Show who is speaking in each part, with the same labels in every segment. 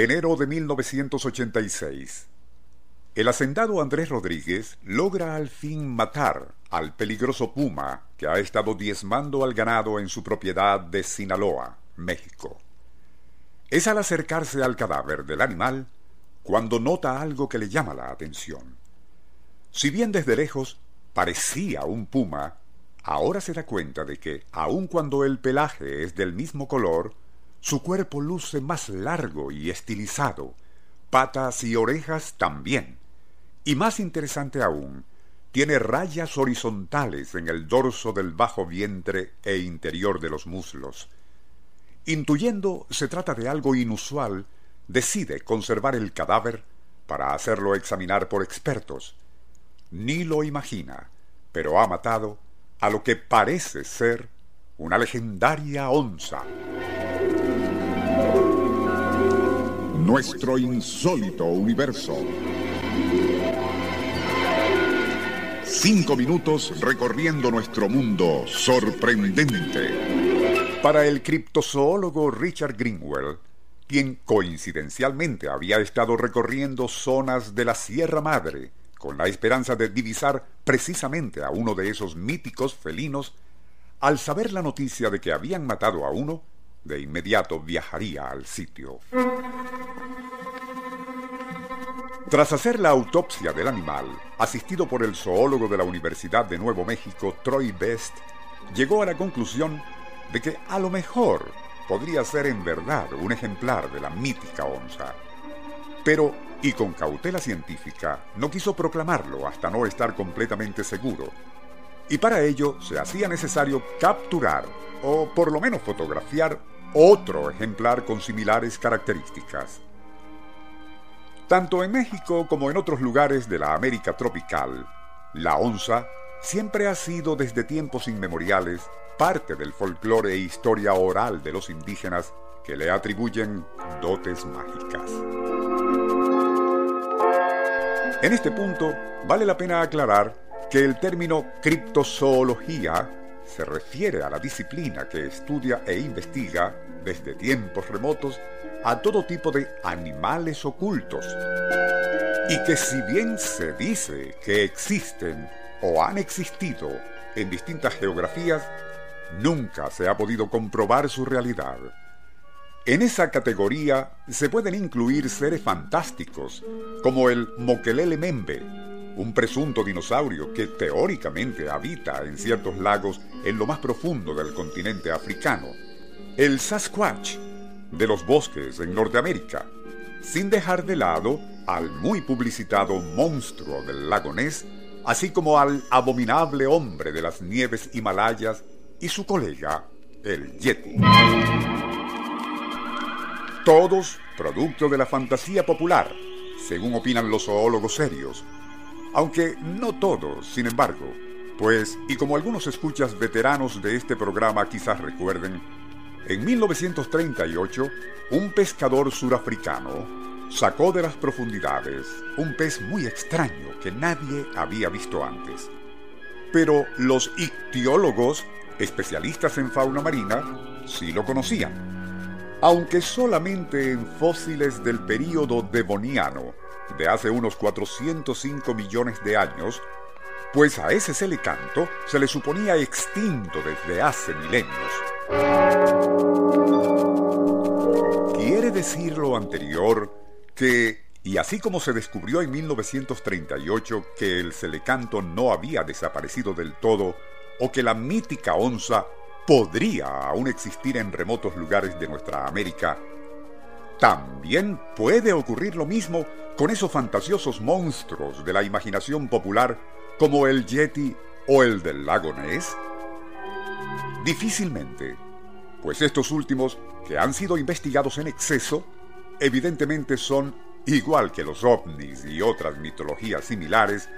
Speaker 1: Enero de 1986. El hacendado Andrés Rodríguez logra al fin matar al peligroso puma que ha estado diezmando al ganado en su propiedad de Sinaloa, México. Es al acercarse al cadáver del animal cuando nota algo que le llama la atención. Si bien desde lejos parecía un puma, ahora se da cuenta de que, aun cuando el pelaje es del mismo color, su cuerpo luce más largo y estilizado, patas y orejas también. Y más interesante aún, tiene rayas horizontales en el dorso del bajo vientre e interior de los muslos. Intuyendo se trata de algo inusual, decide conservar el cadáver para hacerlo examinar por expertos. Ni lo imagina, pero ha matado a lo que parece ser una legendaria onza.
Speaker 2: Nuestro insólito universo. Cinco minutos recorriendo nuestro mundo sorprendente.
Speaker 1: Para el criptozoólogo Richard Greenwell, quien coincidencialmente había estado recorriendo zonas de la Sierra Madre con la esperanza de divisar precisamente a uno de esos míticos felinos, al saber la noticia de que habían matado a uno, de inmediato viajaría al sitio. Tras hacer la autopsia del animal, asistido por el zoólogo de la Universidad de Nuevo México, Troy Best, llegó a la conclusión de que a lo mejor podría ser en verdad un ejemplar de la mítica onza. Pero, y con cautela científica, no quiso proclamarlo hasta no estar completamente seguro. Y para ello se hacía necesario capturar, o por lo menos fotografiar, otro ejemplar con similares características. Tanto en México como en otros lugares de la América tropical, la onza siempre ha sido desde tiempos inmemoriales parte del folclore e historia oral de los indígenas que le atribuyen dotes mágicas. En este punto, vale la pena aclarar que el término criptozoología se refiere a la disciplina que estudia e investiga desde tiempos remotos a todo tipo de animales ocultos. Y que si bien se dice que existen o han existido en distintas geografías, nunca se ha podido comprobar su realidad. En esa categoría se pueden incluir seres fantásticos, como el Mokelele Membe, un presunto dinosaurio que teóricamente habita en ciertos lagos en lo más profundo del continente africano, el Sasquatch de los bosques en Norteamérica, sin dejar de lado al muy publicitado monstruo del lago Ness, así como al abominable hombre de las nieves himalayas y su colega, el Yeti. Todos producto de la fantasía popular, según opinan los zoólogos serios, aunque no todos, sin embargo, pues, y como algunos escuchas veteranos de este programa quizás recuerden, en 1938, un pescador surafricano sacó de las profundidades un pez muy extraño que nadie había visto antes. Pero los ictiólogos, especialistas en fauna marina, sí lo conocían, aunque solamente en fósiles del período devoniano, de hace unos 405 millones de años, pues a ese celecanto se le suponía extinto desde hace milenios. Quiere decir lo anterior que, y así como se descubrió en 1938 que el celecanto no había desaparecido del todo, o que la mítica onza podría aún existir en remotos lugares de nuestra América, también puede ocurrir lo mismo con esos fantasiosos monstruos de la imaginación popular como el Yeti o el del lago Ness. Difícilmente, pues estos últimos, que han sido investigados en exceso, evidentemente son, igual que los ovnis y otras mitologías similares,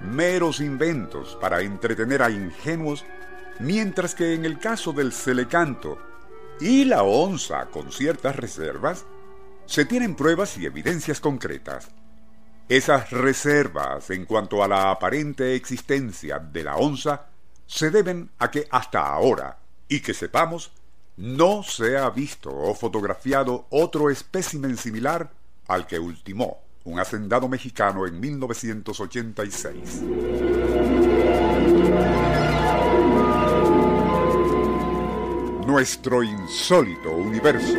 Speaker 1: meros inventos para entretener a ingenuos, mientras que en el caso del celecanto y la onza con ciertas reservas, se tienen pruebas y evidencias concretas. Esas reservas en cuanto a la aparente existencia de la onza se deben a que hasta ahora, y que sepamos, no se ha visto o fotografiado otro espécimen similar al que ultimó un hacendado mexicano en 1986. Nuestro insólito universo.